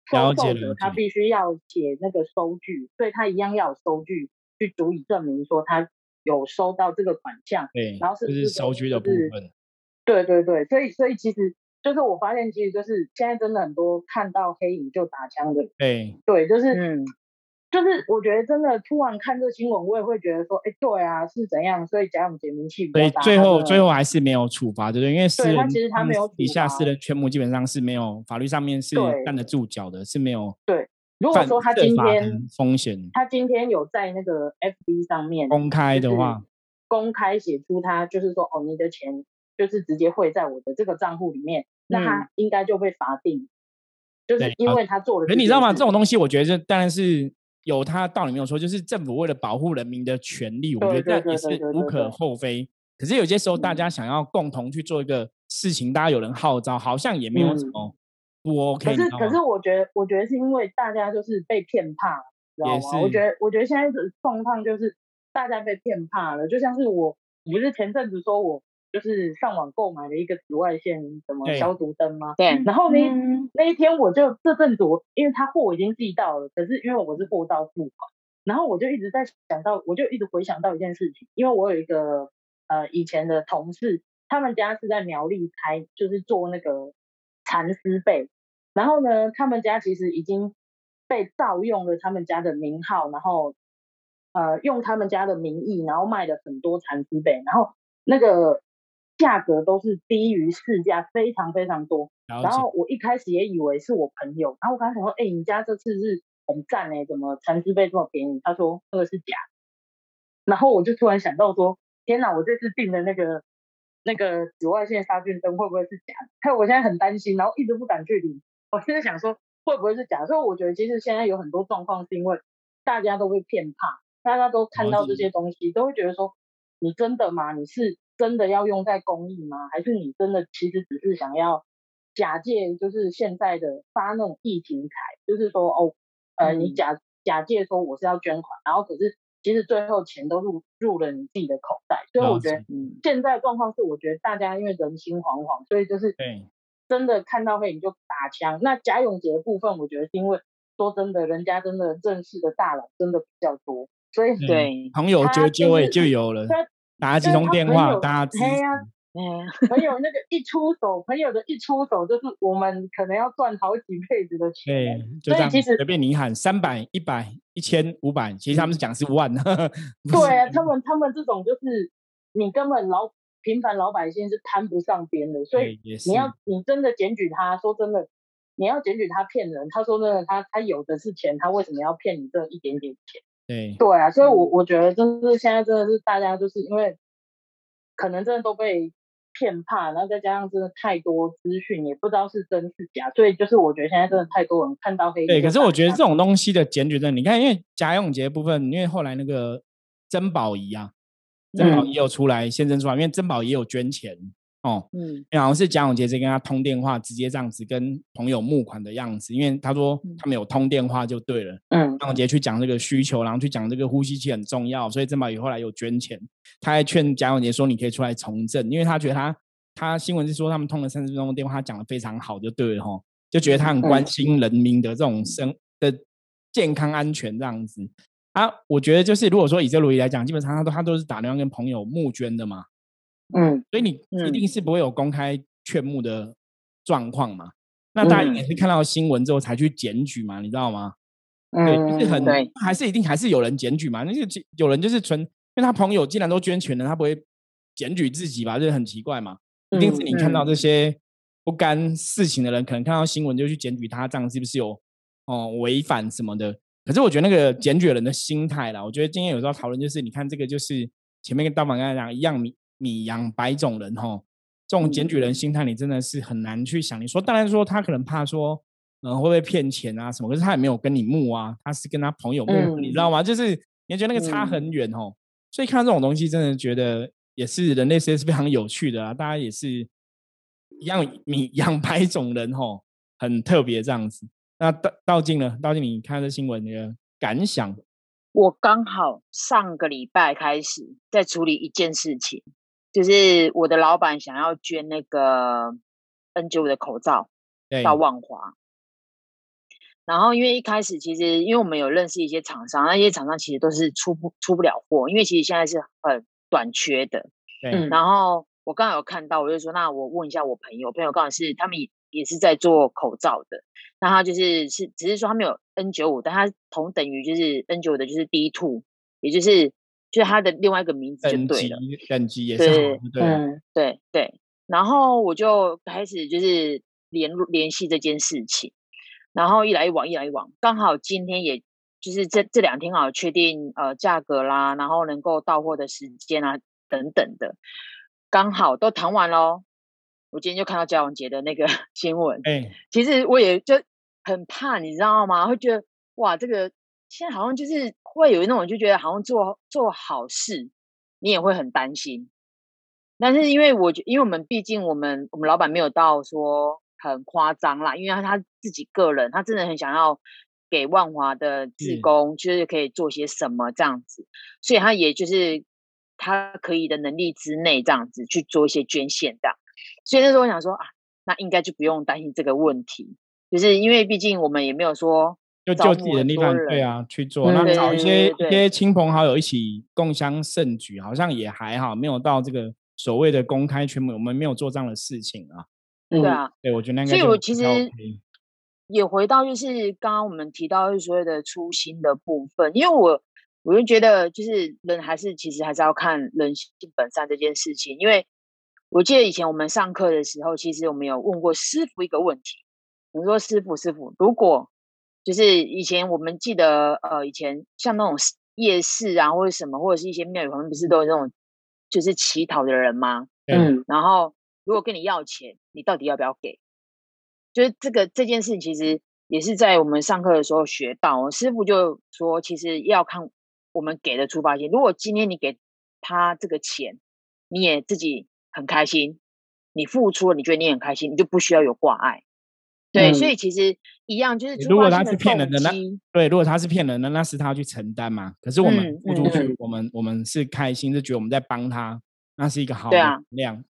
收受者，他必须要写那个收据，所以他一样要有收据去足以证明说他有收到这个款项。对，然后是是收据的部分。对对对，所以所以其实就是我发现，其实就是现在真的很多看到黑影就打枪的。对对，就是嗯，就是我觉得真的突然看这新闻，我也会觉得说，哎，对啊，是怎样？所以贾永杰名气比较大。最后最后还是没有处罚，对不对？因为私人其实他没有底下私人全部基本上是没有法律上面是站得住脚的，是没有。对，如果说他今天风险，他今天有在那个 FB 上面公开的话，公开写出他就是说，哦，你的钱。就是直接汇在我的这个账户里面，那他应该就被罚定，就是因为他做了。可你知道吗？这种东西，我觉得当然是有他道理没有错，就是政府为了保护人民的权利，我觉得这也是无可厚非。可是有些时候，大家想要共同去做一个事情，大家有人号召，好像也没有什么不 OK。可是，可是我觉得，我觉得是因为大家就是被骗怕，知道吗？我觉得，我觉得现在的状况就是大家被骗怕了，就像是我，不是前阵子说我就是上网购买了一个紫外线什么消毒灯吗？对，然后呢、嗯那一天我就这阵子我因为他货已经寄到了，可是因为我是货到付款，然后我就一直在想到，我就一直回想到一件事情，因为我有一个呃以前的同事，他们家是在苗栗开，就是做那个蚕丝被，然后呢，他们家其实已经被盗用了他们家的名号，然后呃用他们家的名义，然后卖了很多蚕丝被，然后那个价格都是低于市价非常非常多。然后我一开始也以为是我朋友，然后我刚才想说，哎、你家这次是很赞哎，怎么蚕丝被这么便宜？他说那个是假，然后我就突然想到说，天哪，我这次订的那个那个紫外线杀菌灯会不会是假的？还有我现在很担心，然后一直不敢去领。我现在想说会不会是假的？所以我觉得其实现在有很多状况是因为大家都被骗怕，大家都看到这些东西，都会觉得说你真的吗？你是真的要用在公益吗？还是你真的其实只是想要假借就是现在的发那种疫情财，就是说哦，呃，你嗯假假借说我是要捐款，然后可是其实最后钱都入入了你自己的口袋，所以我觉得现在的状况是，我觉得大家因为人心惶惶，所以就是对真的看到黑影就打枪。那贾永杰的部分，我觉得是因为说真的，人家真的认识的大佬真的比较多，所以对，朋友他揪揪也就会就有了，他打几通电话，大家支持嘿呀嗯，朋友那个一出手，朋友的一出手就是我们可能要赚好几辈子的钱对欸。，就这样随便你喊三百、一百、一千、五百，其实他们是讲是万，不对啊，他们他们这种就是你根本老平凡老百姓是摊不上边的，所以你要你真的检举他，说真的，你要检举他骗人，他说真的，他他有的是钱，他为什么要骗你这一点点钱？对对啊，所以我嗯我觉得就是现在真的是大家就是因为可能真的都被骗怕，然后再加上真的太多资讯，也不知道是真是假，所以就是我觉得现在真的太多人看到黑。对，可是我觉得这种东西的检举证，你看，因为贾永杰部分，因为后来那个珍宝仪啊，珍宝嗯仪有出来现身出来，因为珍宝仪也有捐钱哦，嗯，因为好像是贾永杰直接跟他通电话，直接这样子跟朋友募款的样子，因为他说他们有通电话就对了。嗯贾永杰去讲这个需求，然后去讲这个呼吸器很重要，所以郑宝宇后来有捐钱，他还劝贾永杰说你可以出来从政，因为他觉得他他新闻是说他们通了三十分钟的电话，他讲的非常好，就对了哈，就觉得他很关嗯心人民的这种生的健康安全这样子啊。我觉得就是如果说以这逻辑来讲，基本上他都他都是打电话跟朋友募捐的嘛，嗯所以你一嗯定是不会有公开劝募的状况嘛。那大家也是看到新闻之后才去检举嘛，你知道吗？对，就是很还是一定还是有人检举嘛。那就就有人就是纯，因为他朋友既然都捐钱了，他不会检举自己吧？这很奇怪嘛。一定是你看到嗯这些不干事情的人，可能看到新闻就去检举他，这样是不是有哦违反什么的？可是我觉得那个检举人的心态啦，我觉得今天有时候讨论就是，你看这个就是前面跟刀板刚才讲一样米米养百种人吼，这种检举人心态你真的是很难去想。你说当然说他可能怕说，嗯、会不会骗钱啊什么？可是他也没有跟你募啊，他是跟他朋友募，你知道吗？就是你觉得那个差很远哦。所以看到这种东西，真的觉得也是人类世界是非常有趣的啊！大家也是一样米养百种人吼，很特别这样子。那道道静呢？道静，你看这新闻的感想？我刚好上个礼拜开始在处理一件事情，就是我的老板想要捐那个 N 9 5的口罩对，到万华。然后因为一开始其实因为我们有认识一些厂商，那些厂商其实都是出不出不了货，因为其实现在是很短缺的。对，嗯然后我刚好有看到，我就说那我问一下我朋友，朋友刚好是他们也也是在做口罩的，那他就是是只是说他们有 N 9 5但他同等于就是 N 9 5的就是 D two，也就是就是他的另外一个名字就对了。等级也是对，对，嗯对对，然后我就开始就是联络联系这件事情，然后一来一往，一来一往，刚好今天也就是这这两天好确定呃价格啦，然后能够到货的时间啊等等的，刚好都谈完喽。我今天就看到焦永杰的那个 新闻，哎，其实我也就很怕，你知道吗？会觉得哇，这个现在好像就是会有那种就觉得好像做做好事，你也会很担心。但是因为我觉，因为我们毕竟我们我们老板没有到说很夸张啦，因为他他自己个人，他真的很想要给万华的职工，就是可以做些什么这样子，所以他也就是他可以的能力之内这样子去做一些捐献的。所以那时候我想说啊，那应该就不用担心这个问题，就是因为毕竟我们也没有说就就自己的力量对啊去做，那找一些一些亲朋好友一起共襄盛举，好像也还好，没有到这个所谓的公开全部，我们没有做这样的事情啊。对啊，对我觉得那个，所以我其实也回到就是刚刚我们提到就是所谓的初心的部分，因为我我就觉得就是人还是其实还是要看人性本善这件事情，因为我记得以前我们上课的时候，其实我们有问过师傅一个问题，我们说师傅师傅，如果就是以前我们记得呃以前像那种夜市啊或者什么或者是一些庙宇旁边不是都有那种就是乞讨的人吗？嗯，然后。如果跟你要钱，你到底要不要给？就是这个这件事，其实也是在我们上课的时候学到。师傅就说，其实要看我们给的出发点。如果今天你给他这个钱，你也自己很开心，你付出了，你觉得你很开心，你就不需要有挂碍。对，所以其实一样，就是如果他是骗人的，那对，如果他是骗人的，那是他去承担嘛。可是我们付出去，我们我们是开心，是觉得我们在帮他，那是一个好的量。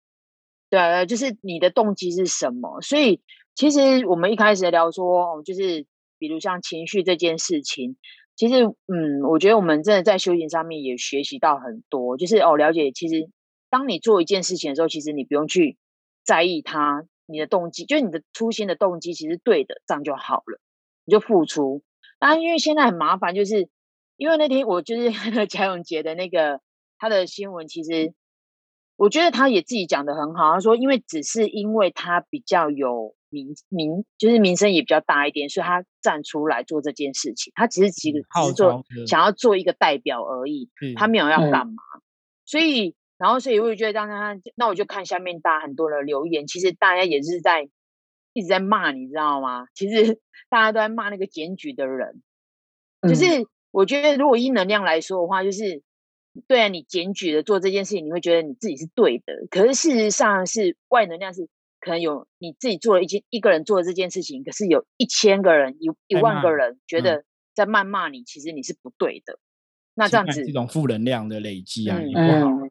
对啊，就是你的动机是什么？所以其实我们一开始聊说，就是比如像情绪这件事情，其实嗯，我觉得我们真的在修行上面也学习到很多。就是哦，了解其实当你做一件事情的时候，其实你不用去在意它，你的动机就是你的初心的动机，其实对的，这样就好了，你就付出。当然，因为现在很麻烦，就是因为那天我就是贾永杰的那个他的新闻，其实。我觉得他也自己讲的很好，他说，因为只是因为他比较有名名，就是名声也比较大一点，所以他站出来做这件事情。他只是几个只是做想要做一个代表而已，他没有要干嘛。所以，然后，所以我就觉得，当他那我就看下面大家很多的留言，其实大家也是在一直在骂，你知道吗？其实 大家都在骂那个检举的人。就是我觉得，如果以能量来说的话，就是。对啊，你检举的做这件事情，你会觉得你自己是对的。可是事实上是外能量是可能有你自己做了一件一个人做的这件事情，可是有一千个人、一一万个人觉得在谩骂你，其实你是不对的。那这样子，这种负能量的累积啊，也不好。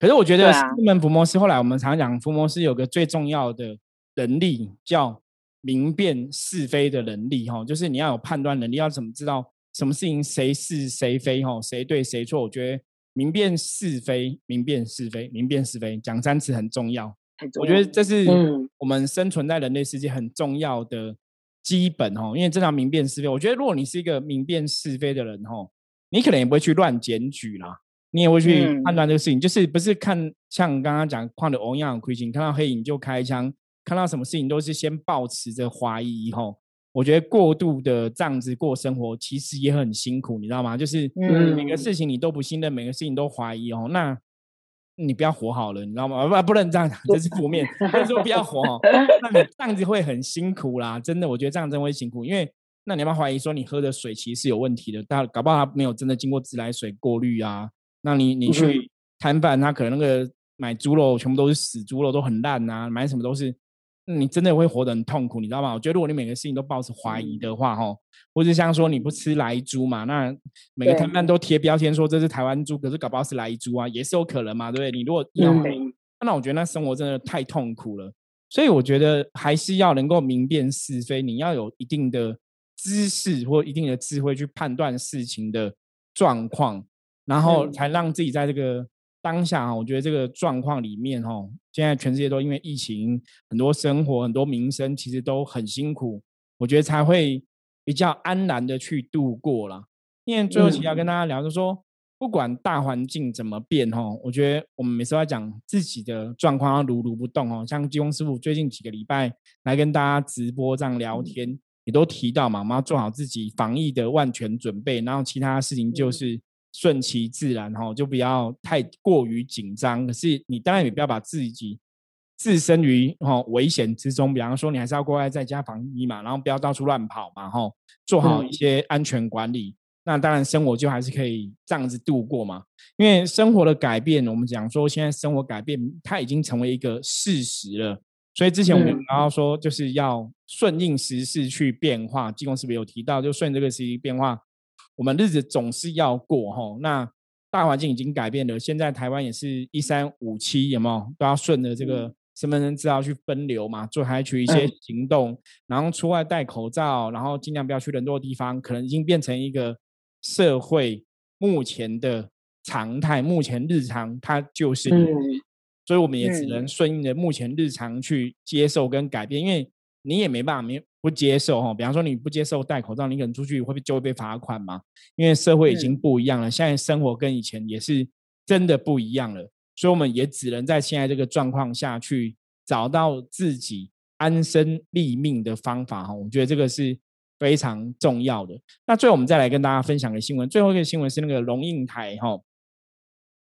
可是我觉得，西门伏魔师后来我们常讲，伏魔师有个最重要的能力叫明辨是非的能力，哈，就是你要有判断能力，要怎么知道什么事情谁是谁非，哈，谁对谁错？我觉得。明辨是非，明辨是非，明辨是非，讲三次很重要。我觉得这是我们生存在人类世界很重要的基本哦。因为这样明辨是非，我觉得如果你是一个明辨是非的人哦，你可能也不会去乱检举啦，你也会去判断这个事情，就是不是看像刚刚讲矿的欧样亏心，看到黑影就开枪，看到什么事情都是先保持着怀疑吼。我觉得过度的这样子过生活，其实也很辛苦，你知道吗？就是每个事情你都不信任，每个事情都怀疑哦。那你不要活好了，你知道吗？不，不能这样讲，这是负面。但是说不要活哦，那你这样子会很辛苦啦。真的，我觉得这样真会辛苦，因为那你要怀疑说你喝的水其实是有问题的？但搞不好它没有真的经过自来水过滤啊。那你你去摊贩，他可能那个买猪肉全部都是死猪肉，都很烂啊，买什么都是。你真的会活得很痛苦，你知道吗？我觉得如果你每个事情都抱持怀疑的话，哈，或者像说你不吃来猪嘛，那每个摊贩都贴标签说这是台湾猪，可是搞不好是来猪啊，也是有可能嘛，对不对？你如果要，那我觉得那生活真的太痛苦了。所以我觉得还是要能够明辨是非，你要有一定的知识或一定的智慧去判断事情的状况，然后才让自己在这个。当下啊，我觉得这个状况里面，哈，现在全世界都因为疫情，很多生活、很多民生，其实都很辛苦。我觉得才会比较安然的去度过了。因为最后其实要跟大家聊，就说不管大环境怎么变，哈，我觉得我们每次在讲自己的状况要如如不动哦。像金庸师傅最近几个礼拜来跟大家直播这样聊天，也都提到嘛，我们要做好自己防疫的万全准备，然后其他事情就是。顺其自然哈，就不要太过于紧张。可是你当然也不要把自己置身于哈危险之中。比方说，你还是要乖乖在家防疫嘛，然后不要到处乱跑嘛，哈，做好一些安全管理。那当然生活就还是可以这样子度过嘛。因为生活的改变，我们讲说现在生活改变，它已经成为一个事实了。所以之前我们聊到说，就是要顺应时势去变化。济公是不是有提到，就顺这个时事变化，我们日子总是要过哈。那大环境已经改变了，现在台湾也是一三五七，有没有都要顺着这个身份证资料去分流嘛，做采取一些行动，然后出外戴口罩，然后尽量不要去人多的地方，可能已经变成一个社会目前的常态，目前日常它就是。所以我们也只能顺应着目前日常去接受跟改变，因为你也没办法没不接受哈。比方说你不接受戴口罩，你可能出去会就会被罚款嘛。因为社会已经不一样了，现在生活跟以前也是真的不一样了。所以我们也只能在现在这个状况下去找到自己安身立命的方法哈。我觉得这个是非常重要的。那最后我们再来跟大家分享个新闻，最后一个新闻是那个龙应台哈。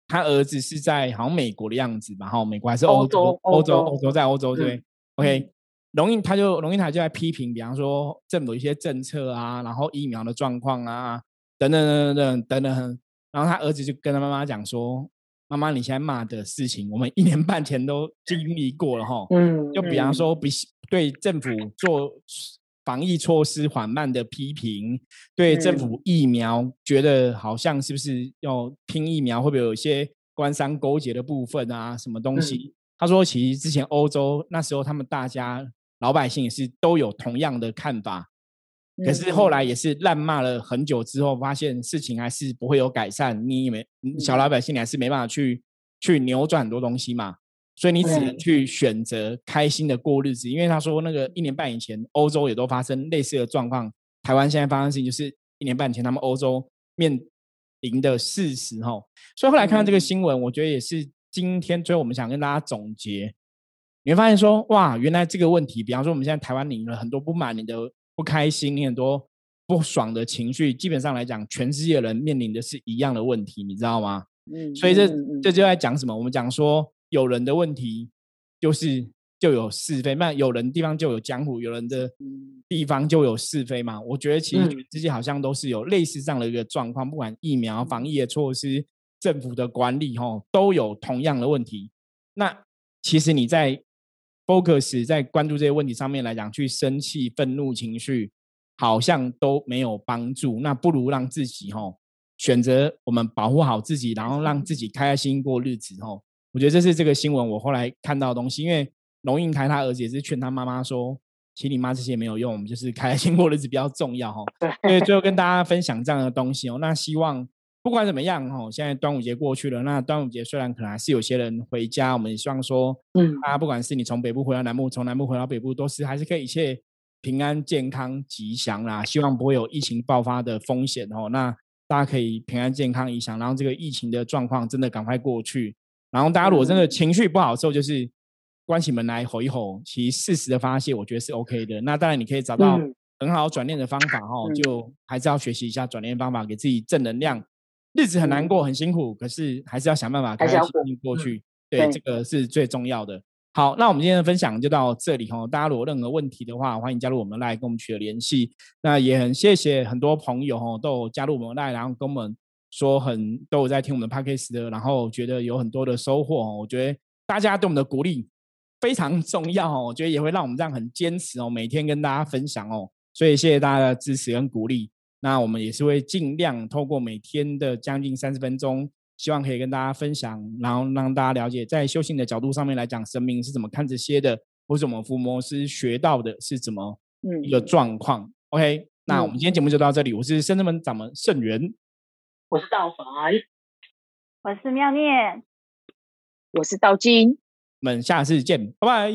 他儿子是在好像美国的样子吧？哈，美国还是欧洲？欧洲，欧洲在欧洲对。OK，龙应他就龙应台就在批评，比方说政府一些政策啊，然后疫苗的状况啊，等等等等等等。然后他儿子就跟他妈妈讲说：“妈妈，你现在骂的事情，我们一年半前都经历过了哈。嗯，就比方说，比对政府做。”防疫措施缓慢的批评，对政府疫苗觉得好像是不是要拼疫苗，会不会有一些官商勾结的部分啊？什么东西？他说，其实之前欧洲那时候他们大家老百姓也是都有同样的看法，可是后来也是烂骂了很久之后，发现事情还是不会有改善。你以为小老百姓你还是没办法去去扭转很多东西嘛？所以你只能去选择开心的过日子，因为他说那个一年半以前，欧洲也都发生类似的状况。台湾现在发生事情就是一年半前他们欧洲面临的事实哈。所以后来看到这个新闻，我觉得也是今天最后我们想跟大家总结，你会发现说哇，原来这个问题，比方说我们现在台湾你了很多不满，你的不开心，你很多不爽的情绪，基本上来讲，全世界人面临的是一样的问题，你知道吗？嗯。所以这这就在讲什么？我们讲说。有人的问题就是就有是非，那有人地方就有江湖，有人的地方就有是非嘛。我觉得其实这些好像都是有类似这样的一个状况，不管疫苗防疫的措施、政府的管理，吼都有同样的问题。那其实你在 focus 在关注这些问题上面来讲，去生气、愤怒情绪，好像都没有帮助。那不如让自己吼选择我们保护好自己，然后让自己开心过日子，吼。我觉得这是这个新闻我后来看到的东西，因为龙应台他儿子也是劝他妈妈说：“其实你妈这些没有用，我们就是开心过日子比较重要哈。”所以最后跟大家分享这样的东西哦。那希望不管怎么样哦，现在端午节过去了，那端午节虽然可能还是有些人回家，我们也希望说，嗯，大家不管是你从北部回到南部，从南部回到北部，都是还是可以一切平安、健康、吉祥啦。希望不会有疫情爆发的风险哦。那大家可以平安、健康、吉祥，然后这个疫情的状况真的赶快过去。然后大家如果真的情绪不好的时候，就是关起门来吼一吼，其实适时的发泄，我觉得是 OK 的。那当然你可以找到很好转念的方法哈，就还是要学习一下转念方法，给自己正能量。日子很难过，很辛苦，可是还是要想办法开开心心过去。对，这个是最重要的。好，那我们今天的分享就到这里哈。大家如果任何问题的话，欢迎加入我们来跟我们取得联系。那也很谢谢很多朋友哈，都有加入我们来，然后跟我们。说很都有在听我们的 podcast 的，然后觉得有很多的收获哦。我觉得大家对我们的鼓励非常 重要哦。我觉得也会让我们这样很坚持哦，每天跟大家分享哦。所以谢谢大家的支持跟鼓励。那我们也是会尽量透过每天的将近三十分钟，希望可以跟大家分享，然后让大家了解在修行的角度上面来讲，神明是怎么看这些的，或者我们伏魔师学到的是怎么一个状况。OK，那我们今天节目就到这里。我是深圳门掌门圣元。我是道凡，我是妙念，我是道金，我们下次见，拜拜，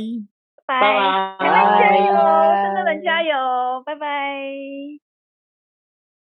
拜拜，加油，真的们加油，拜拜。